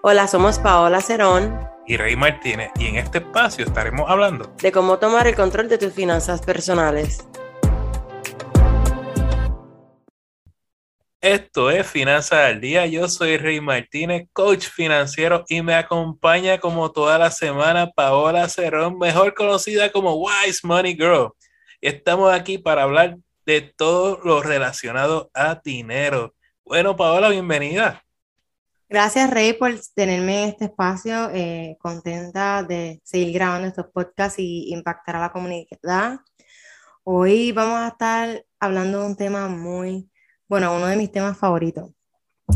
Hola, somos Paola Cerón y Rey Martínez y en este espacio estaremos hablando de cómo tomar el control de tus finanzas personales. Esto es Finanzas al Día. Yo soy Rey Martínez, coach financiero, y me acompaña como toda la semana Paola Cerón, mejor conocida como Wise Money Girl. Estamos aquí para hablar de todo lo relacionado a dinero. Bueno, Paola, bienvenida. Gracias, Rey, por tenerme en este espacio. Eh, contenta de seguir grabando estos podcasts y impactar a la comunidad. Hoy vamos a estar hablando de un tema muy, bueno, uno de mis temas favoritos.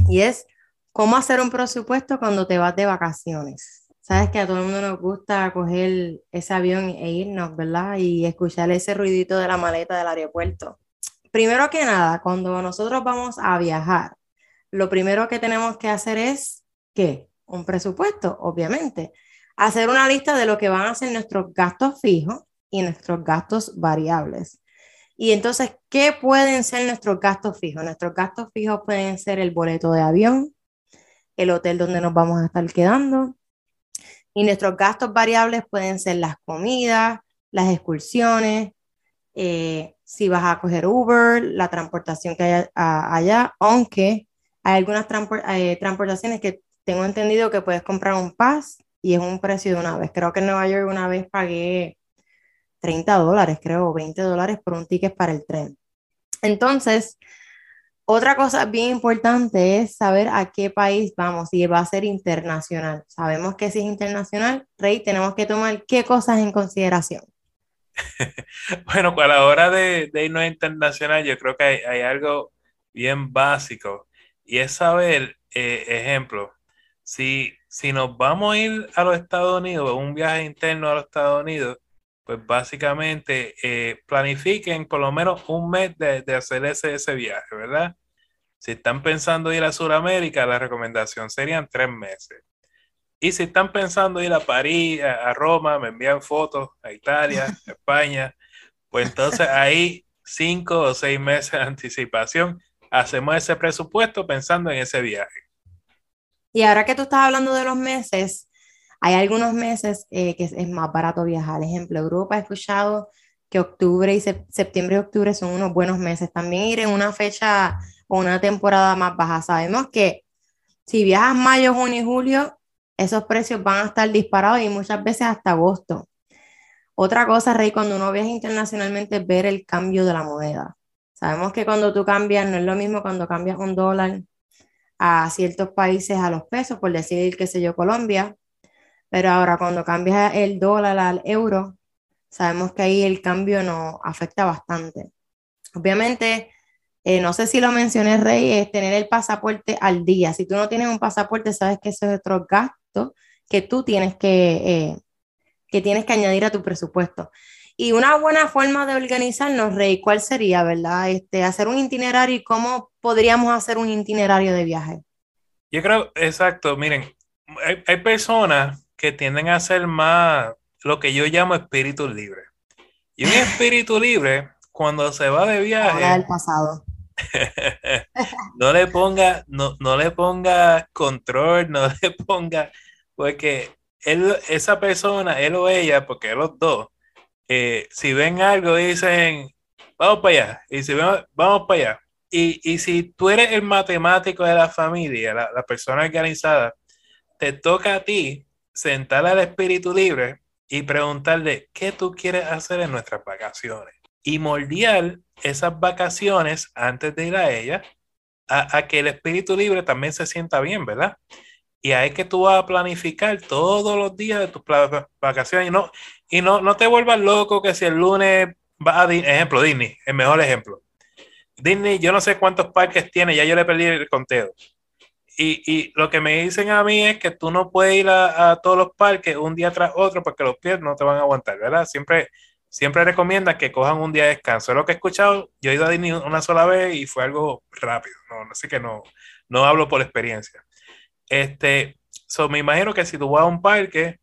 Y es cómo hacer un presupuesto cuando te vas de vacaciones. Sabes que a todo el mundo nos gusta coger ese avión e irnos, ¿verdad? Y escuchar ese ruidito de la maleta del aeropuerto. Primero que nada, cuando nosotros vamos a viajar, lo primero que tenemos que hacer es, ¿qué? Un presupuesto, obviamente. Hacer una lista de lo que van a ser nuestros gastos fijos y nuestros gastos variables. Y entonces, ¿qué pueden ser nuestros gastos fijos? Nuestros gastos fijos pueden ser el boleto de avión, el hotel donde nos vamos a estar quedando. Y nuestros gastos variables pueden ser las comidas, las excursiones, eh, si vas a coger Uber, la transportación que hay allá, aunque hay algunas eh, transportaciones que tengo entendido que puedes comprar un pass y es un precio de una vez. Creo que en Nueva York una vez pagué 30 dólares, creo, 20 dólares por un ticket para el tren. Entonces, otra cosa bien importante es saber a qué país vamos y va a ser internacional. Sabemos que si es internacional, Rey, tenemos que tomar qué cosas en consideración. bueno, a la hora de, de irnos internacional, yo creo que hay, hay algo bien básico y es saber, eh, ejemplo, si, si nos vamos a ir a los Estados Unidos, un viaje interno a los Estados Unidos, pues básicamente eh, planifiquen por lo menos un mes de, hacer ese, ese viaje, ¿verdad? Si están pensando ir a Sudamérica, la recomendación serían tres meses. Y si están pensando ir a París, a, a Roma, me envían fotos a Italia, a España, pues entonces ahí cinco o seis meses de anticipación hacemos ese presupuesto pensando en ese viaje. Y ahora que tú estás hablando de los meses, hay algunos meses eh, que es, más barato viajar. Ejemplo, Europa he escuchado que octubre y septiembre y octubre son unos buenos meses. También ir en una fecha o una temporada más baja. Sabemos que si viajas mayo, junio y julio, esos precios van a estar disparados y muchas veces hasta agosto. Otra cosa, Rey, cuando uno viaja internacionalmente ver el cambio de la moneda. Sabemos que cuando tú cambias, no es lo mismo cuando cambias un dólar a ciertos países a los pesos, por decir, qué sé yo, Colombia, pero ahora cuando cambias el dólar al euro, sabemos que ahí el cambio nos afecta bastante. Obviamente, eh, no sé si lo mencioné, Rey, es tener el pasaporte al día. Si tú no tienes un pasaporte, sabes que ese es otro gasto que tú tienes que, eh, que tienes que añadir a tu presupuesto. Y una buena forma de organizarnos, Rey, ¿cuál sería, verdad? Este, hacer un itinerario y cómo podríamos hacer un itinerario de viaje. Yo creo, exacto, miren, hay, personas que tienden a hacer más lo que yo llamo espíritu libre. Y un espíritu libre, cuando se va de viaje... Del pasado. no le ponga, no, no le ponga control, no le ponga, porque él, esa persona, él o ella, porque los dos, eh, si ven algo, dicen, vamos para allá. Y si ven, vamos para allá. Y, y, si tú eres el matemático de la familia, la, la, persona organizada, te toca a ti sentar al espíritu libre y preguntarle qué tú quieres hacer en nuestras vacaciones. Y moldear esas vacaciones antes de ir a ellas a, a que el espíritu libre también se sienta bien, ¿verdad? Y ahí que tú vas a planificar todos los días de tus vacaciones. Y no, y no, no te vuelvas loco que si el lunes va a ejemplo, Disney, el mejor ejemplo. Disney, yo no sé cuántos parques tiene, ya yo le perdí el conteo. Y, y, lo que me dicen a mí es que tú no puedes ir a, todos los parques un día tras otro porque los pies no te van a aguantar, ¿verdad? Siempre, siempre que cojan un día de descanso. Es lo que he escuchado. Yo he ido a Disney una sola vez y fue algo rápido. No, así que no, no hablo por experiencia. Este, so, me imagino que si tú vas a un parque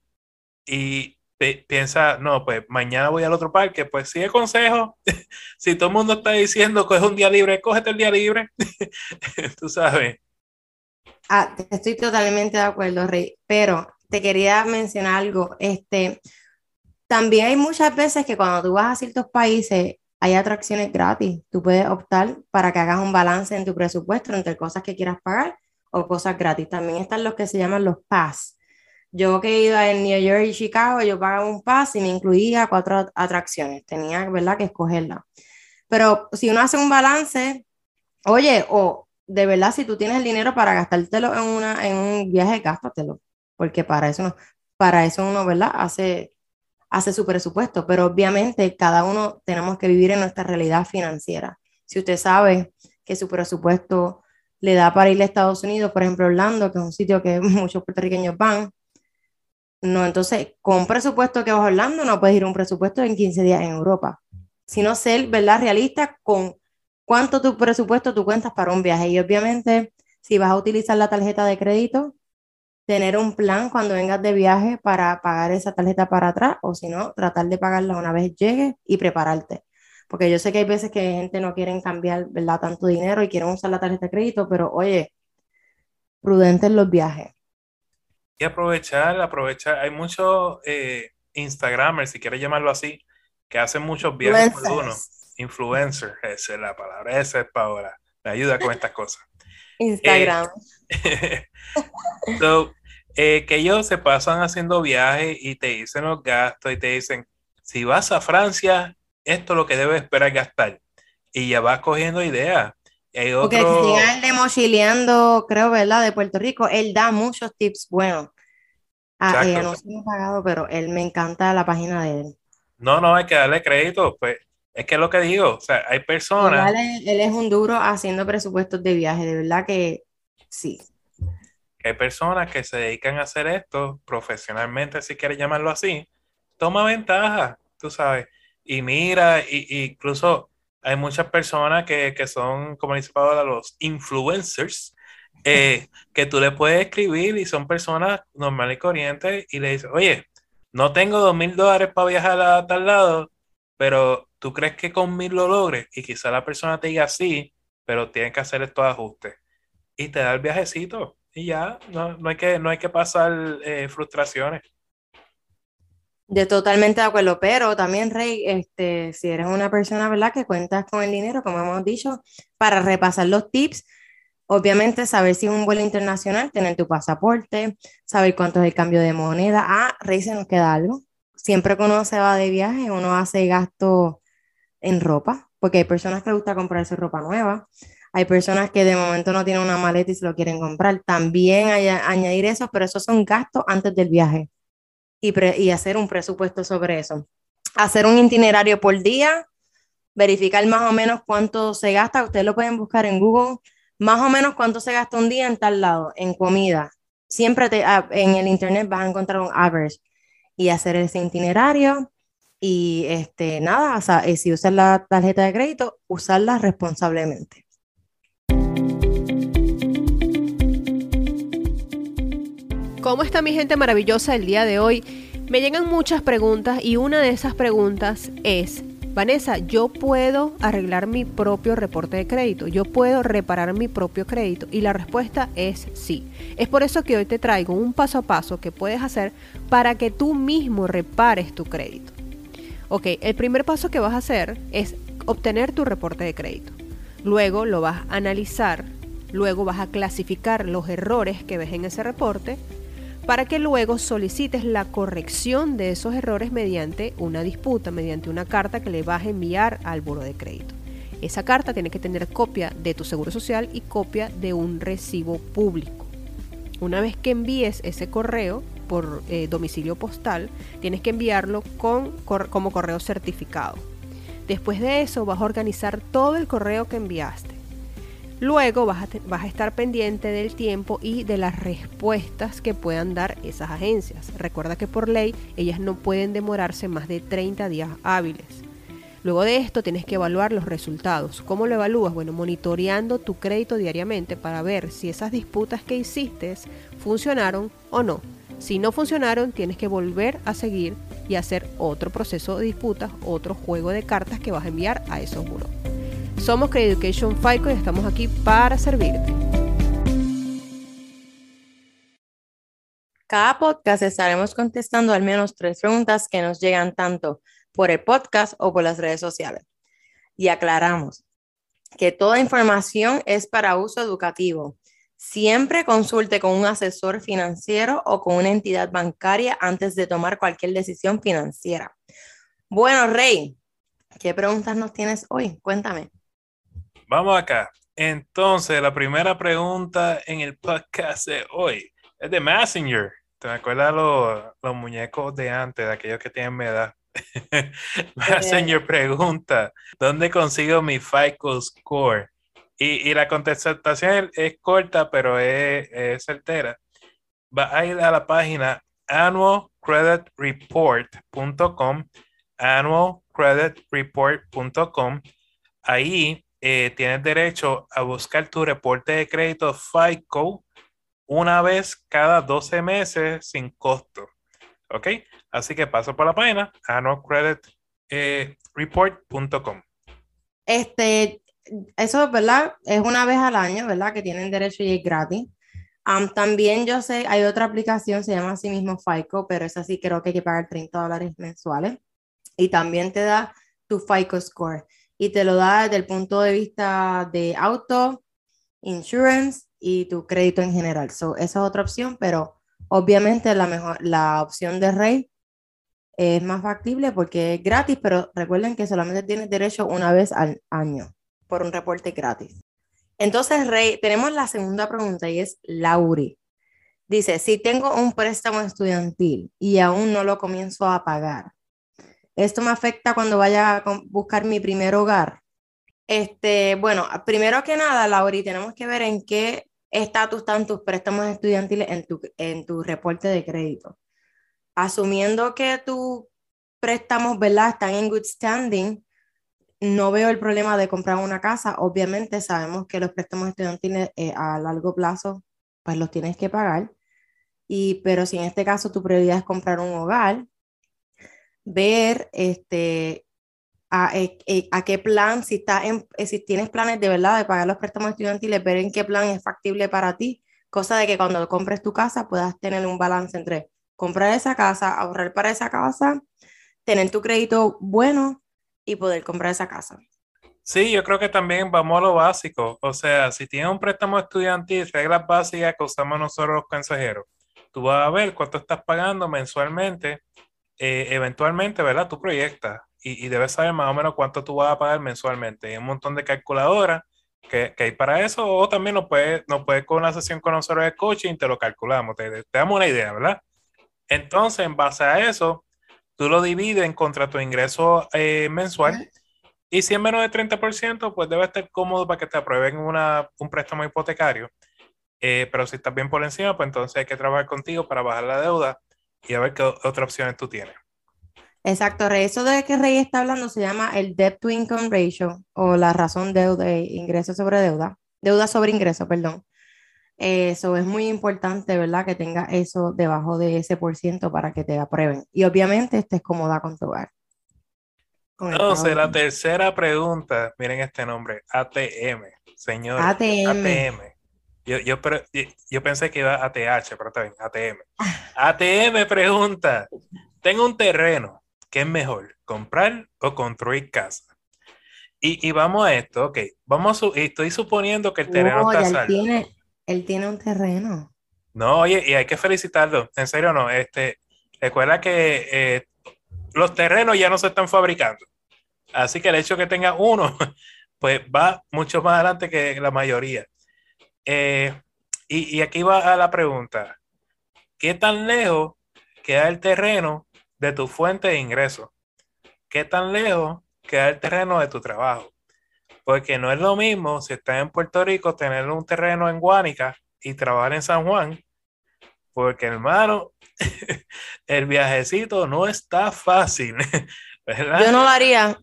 y piensa, no, pues mañana voy al otro parque, pues sigue consejo. si todo el mundo está diciendo que es un día libre, cógete el día libre. tú sabes. Ah, estoy totalmente de acuerdo, Rey, pero te quería mencionar algo. Este, también hay muchas veces que cuando tú vas a ciertos países hay atracciones gratis. Tú puedes optar para que hagas un balance en tu presupuesto entre cosas que quieras pagar o cosas gratis. También están los que se llaman los pass. Yo que ido en New York y Chicago, yo pagaba un pass y me incluía cuatro atracciones. Tenía, ¿verdad?, que escogerla. Pero si uno hace un balance, oye, o de verdad, si tú tienes el dinero para gastártelo en, una, en un viaje, gástatelo, porque para eso, no, para eso uno, ¿verdad? Hace, hace su presupuesto, pero obviamente cada uno tenemos que vivir en nuestra realidad financiera. Si usted sabe que su presupuesto le da para ir a Estados Unidos, por ejemplo, Orlando, que es un sitio que muchos puertorriqueños van, no, entonces, con un presupuesto que vas a Orlando, no puedes ir a un presupuesto en 15 días en Europa, sino ser, ¿verdad?, realista con cuánto tu presupuesto tú cuentas para un viaje. Y obviamente, si vas a utilizar la tarjeta de crédito, tener un plan cuando vengas de viaje para pagar esa tarjeta para atrás, o si no, tratar de pagarla una vez llegue y prepararte. Porque yo sé que hay veces que gente no quieren cambiar, ¿verdad?, tanto dinero y quieren usar la tarjeta de crédito, pero oye, prudente en los viajes. Y aprovechar, aprovechar. Hay muchos eh, Instagramers, si quieres llamarlo así, que hacen muchos viajes por uno influencer, esa es la palabra, esa es Paola, me ayuda con estas cosas. Instagram. Eh, eh, que ellos se pasan haciendo viajes y te dicen los gastos y te dicen, si vas a Francia, esto es lo que debes esperar gastar. Y ya vas cogiendo ideas. Hay otro... Porque el de mochileando, creo, ¿verdad? De Puerto Rico, él da muchos tips buenos. Ah, eh, no se me ha pagado, pero él me encanta la página de él. No, no, hay que darle crédito. Pues es que es lo que digo, o sea, hay personas... él es un duro haciendo presupuestos de viaje, de verdad que sí. Hay personas que se dedican a hacer esto profesionalmente, si quieres llamarlo así, toma ventaja, tú sabes, y mira, y, incluso hay muchas personas que, son, como dice Paola, los influencers, eh, que tú le puedes escribir y son personas normales y corrientes y le dices, oye, no tengo dos mil dólares para viajar a tal lado, pero tú crees que con mil lo logres y quizá la persona te diga sí, pero tienen que hacer estos ajustes y te da el viajecito y ya, no, hay, que, no hay que pasar eh, frustraciones. De totalmente de acuerdo, pero también, Rey, este, si eres una persona, ¿verdad?, que cuentas con el dinero, como hemos dicho, para repasar los tips, obviamente saber si es un vuelo internacional, tener tu pasaporte, saber cuánto es el cambio de moneda. Ah, Rey, se nos queda algo siempre que uno se va de viaje, uno hace gasto en ropa, porque hay personas que les gusta comprarse ropa nueva, hay personas que de momento no tienen una maleta y se lo quieren comprar. También hay añadir eso, pero esos son gastos antes del viaje y, y hacer un presupuesto sobre eso. Hacer un itinerario por día, verificar más o menos cuánto se gasta. Ustedes lo pueden buscar en Google, más o menos cuánto se gasta un día en tal lado, en comida. Siempre te, ah, en el internet vas a encontrar un average y hacer ese itinerario. Y este, nada, o sea, si usas la tarjeta de crédito, usarla responsablemente. ¿Cómo está mi gente maravillosa el día de hoy? Me llegan muchas preguntas y una de esas preguntas es, Vanessa, yo puedo arreglar mi propio reporte de crédito, yo puedo reparar mi propio crédito y la respuesta es sí. Es por eso que hoy te traigo un paso a paso que puedes hacer para que tú mismo repares tu crédito. Ok, el primer paso que vas a hacer es obtener tu reporte de crédito. Luego lo vas a analizar, luego vas a clasificar los errores que ves en ese reporte para que luego solicites la corrección de esos errores mediante una disputa, mediante una carta que le vas a enviar al buro de crédito. Esa carta tiene que tener copia de tu seguro social y copia de un recibo público. Una vez que envíes ese correo por eh, domicilio postal, tienes que enviarlo con, como correo certificado. Después de eso vas a organizar todo el correo que enviaste Luego vas a, estar pendiente del tiempo y de las respuestas que puedan dar esas agencias. Recuerda que por ley ellas no pueden demorarse más de 30 días hábiles. Luego de esto tienes que evaluar los resultados. ¿Cómo lo evalúas? Bueno, monitoreando tu crédito diariamente para ver si esas disputas que hiciste funcionaron o no. Si no funcionaron, tienes que volver a seguir y hacer otro proceso de disputas, otro juego de cartas que vas a enviar a esos buros. Somos Credit Education FICO y estamos aquí para servirte. Cada podcast estaremos contestando al menos tres preguntas que nos llegan tanto por el podcast o por las redes sociales. Y aclaramos que toda información es para uso educativo. Siempre consulte con un asesor financiero o con una entidad bancaria antes de tomar cualquier decisión financiera. Bueno, Rey, ¿qué preguntas nos tienes hoy? Cuéntame. Vamos acá. Entonces, la primera pregunta en el podcast de hoy es de Messenger. ¿Te acuerdas los, los muñecos de antes, de aquellos que tienen mi edad? Messenger pregunta, ¿dónde consigo mi FICO score? Y, y la contestación es, corta, pero es, es, certera. Va a ir a la página annualcreditreport.com, annualcreditreport.com. Ahí eh, tienes derecho a buscar tu reporte de crédito FICO una vez cada 12 meses sin costo. ¿Ok? Así que paso por la página annualcreditreport.com. Este, eso, ¿verdad? Es una vez al año, ¿verdad? Que tienen derecho y es gratis. también yo sé, hay otra aplicación, se llama así mismo FICO, pero esa sí creo que hay que pagar 30 dólares mensuales. Y también te da tu FICO score y te lo da desde el punto de vista de auto, insurance y tu crédito en general. So, esa es otra opción, pero obviamente la, mejor, la opción de Rey es más factible porque es gratis, pero recuerden que solamente tienes derecho una vez al año por un reporte gratis. Entonces, Rey, tenemos la segunda pregunta y es Lauri. Dice, si tengo un préstamo estudiantil y aún no lo comienzo a pagar, esto me afecta cuando vaya a buscar mi primer hogar. Este, bueno, primero que nada, Lauri, tenemos que ver en qué estatus están tus préstamos estudiantiles en tu, en tu reporte de crédito. Asumiendo que tus préstamos, ¿verdad?, están en good standing, no veo el problema de comprar una casa. Obviamente sabemos que los préstamos estudiantiles eh, a largo plazo, pues los tienes que pagar. Y, pero si en este caso tu prioridad es comprar un hogar, ver este, a, eh, eh, a, qué plan, si, está en, eh, si tienes planes de verdad de pagar los préstamos estudiantiles, ver en qué plan es factible para ti, cosa de que cuando compres tu casa puedas tener un balance entre comprar esa casa, ahorrar para esa casa, tener tu crédito bueno y poder comprar esa casa. Sí, yo creo que también vamos a lo básico. O sea, si tienes un préstamo estudiantil, reglas básicas que usamos nosotros los consejeros, tú vas a ver cuánto estás pagando mensualmente eh, eventualmente, ¿verdad? Tú proyectas y, y, debes saber más o menos cuánto tú vas a pagar mensualmente. Hay un montón de calculadoras que, que hay para eso, o también nos puedes, nos puede con una sesión con nosotros de coaching, te lo calculamos, te, te, damos una idea, ¿verdad? Entonces, en base a eso, tú lo divides en contra tu ingreso eh, mensual. Y si es menos de 30%, pues debe estar cómodo para que te aprueben una, un préstamo hipotecario. Eh, pero si estás bien por encima, pues entonces hay que trabajar contigo para bajar la deuda y a ver qué otras opciones tú tienes. Exacto, Rey. Eso de que Rey está hablando se llama el debt to income ratio o la razón deuda, ingreso sobre deuda, deuda sobre ingreso, perdón. Eso es muy importante, ¿verdad? Que tenga eso debajo de ese por ciento para que te aprueben. Y obviamente estés cómoda con tu hogar. Entonces, la tercera pregunta, miren este nombre, ATM, señor. ATM. ATM. Yo, yo, pero, yo pensé que iba a ATH, pero está bien, ATM. ATM pregunta, tengo un terreno, ¿qué es mejor, comprar o construir casa? Y, y vamos a esto, ok, vamos a, estoy suponiendo que el terreno está saldo. Él tiene, él tiene un terreno. No, oye, y hay que felicitarlo, en serio no, este, recuerda que eh, los terrenos ya no se están fabricando, así que el hecho de que tenga uno, pues va mucho más adelante que la mayoría. Eh, y, y, aquí va a la pregunta. ¿Qué tan lejos queda el terreno de tu fuente de ingreso? ¿Qué tan lejos queda el terreno de tu trabajo? Porque no es lo mismo si estás en Puerto Rico tener un terreno en Guánica y trabajar en San Juan, porque hermano, el viajecito no está fácil. ¿verdad? Yo no lo haría.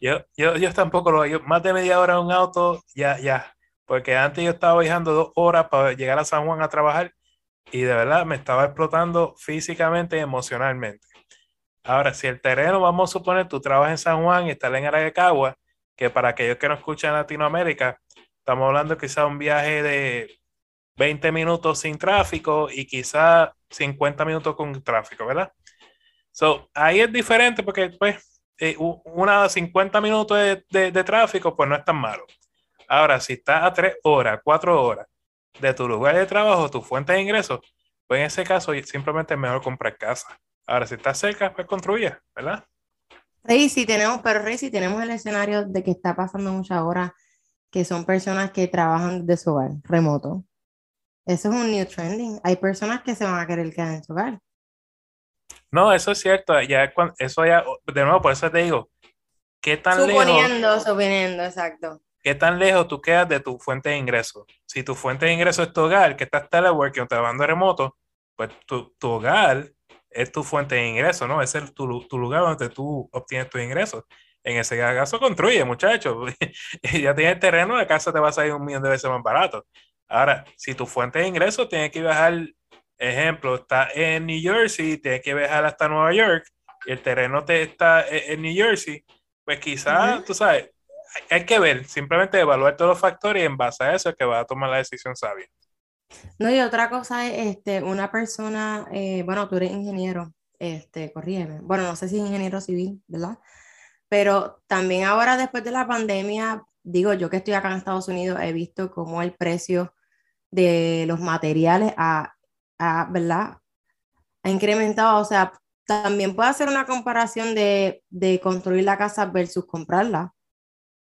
Yo, yo, yo tampoco lo haría. Más de media hora en un auto, ya, ya, porque antes yo estaba viajando dos horas para llegar a San Juan a trabajar y de verdad me estaba explotando físicamente y emocionalmente. Ahora, si el terreno, vamos a suponer, tú trabajas en San Juan y estás en Arayacagua, que para aquellos que no escuchan Latinoamérica, estamos hablando quizás un viaje de 20 minutos sin tráfico y quizá 50 minutos con tráfico, ¿verdad? So, ahí es diferente porque, pues, eh, una 50 minutos de, de, tráfico, pues no es tan malo. Ahora, si estás a 3 horas, 4 horas de tu lugar de trabajo, tu fuente de ingresos, pues en ese caso simplemente es mejor comprar casa. Ahora, si estás cerca, pues construye, ¿verdad? Rey, si tenemos, pero Rey, si tenemos el escenario de que está pasando muchas horas, que son personas que trabajan de su hogar, remoto. Eso es un new trending. Hay personas que se van a querer quedar en su hogar. No, eso es cierto. Ya, eso ya, de nuevo, por eso te digo, ¿qué tan suponiendo, lejos? Suponiendo, exacto. ¿Qué tan lejos tú quedas de tu fuente de ingreso? Si tu fuente de ingreso es tu hogar, que estás teleworking o trabajando remoto, pues tu, tu hogar es tu fuente de ingreso, ¿no? Ese es tu, tu lugar donde tú obtienes tus ingresos. En ese caso, construye, muchachos. ya tienes terreno, la casa te va a salir un millón de veces más barato. Ahora, si tu fuente de ingreso tiene que viajar, ejemplo, está en New Jersey, tiene que viajar hasta Nueva York, y el terreno te está en New Jersey, pues quizás, tú sabes, hay que ver, simplemente evaluar todos los factores y en base a eso es que va a tomar la decisión sabia. No, y otra cosa es, este, una persona, eh, bueno, tú eres ingeniero, este, corrígeme, bueno, no sé si ingeniero civil, ¿verdad? Pero también ahora después de la pandemia, digo, yo que estoy acá en Estados Unidos, he visto cómo el precio de los materiales ha, ¿verdad? ha incrementado, o sea, también puede hacer una comparación de, de construir la casa versus comprarla.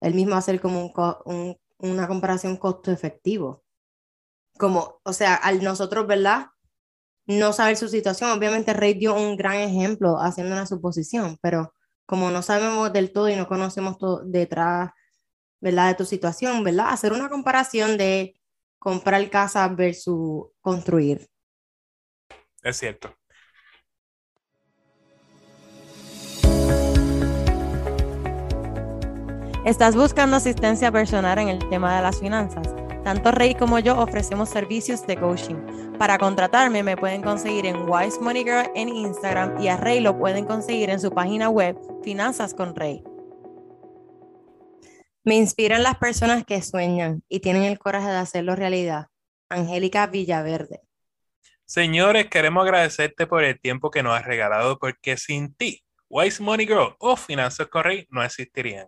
El mismo hacer como un, una comparación costo-efectivo como, o sea, al nosotros, ¿verdad? No saber su situación, obviamente Rey dio un gran ejemplo haciendo una suposición, pero como no sabemos del todo y no conocemos todo detrás, ¿verdad? De tu situación, ¿verdad? Hacer una comparación de comprar casa versus construir. Es cierto. ¿Estás buscando asistencia personal en el tema de las finanzas? Tanto Rey como yo ofrecemos servicios de coaching. Para contratarme me pueden conseguir en Wise Money Girl en Instagram y a Rey lo pueden conseguir en su página web Finanzas con Rey. Me inspiran las personas que sueñan y tienen el coraje de hacerlo realidad. Angélica Villaverde. Señores, queremos agradecerte por el tiempo que nos has regalado porque sin ti, Wise Money Girl o Finanzas con Rey no existirían.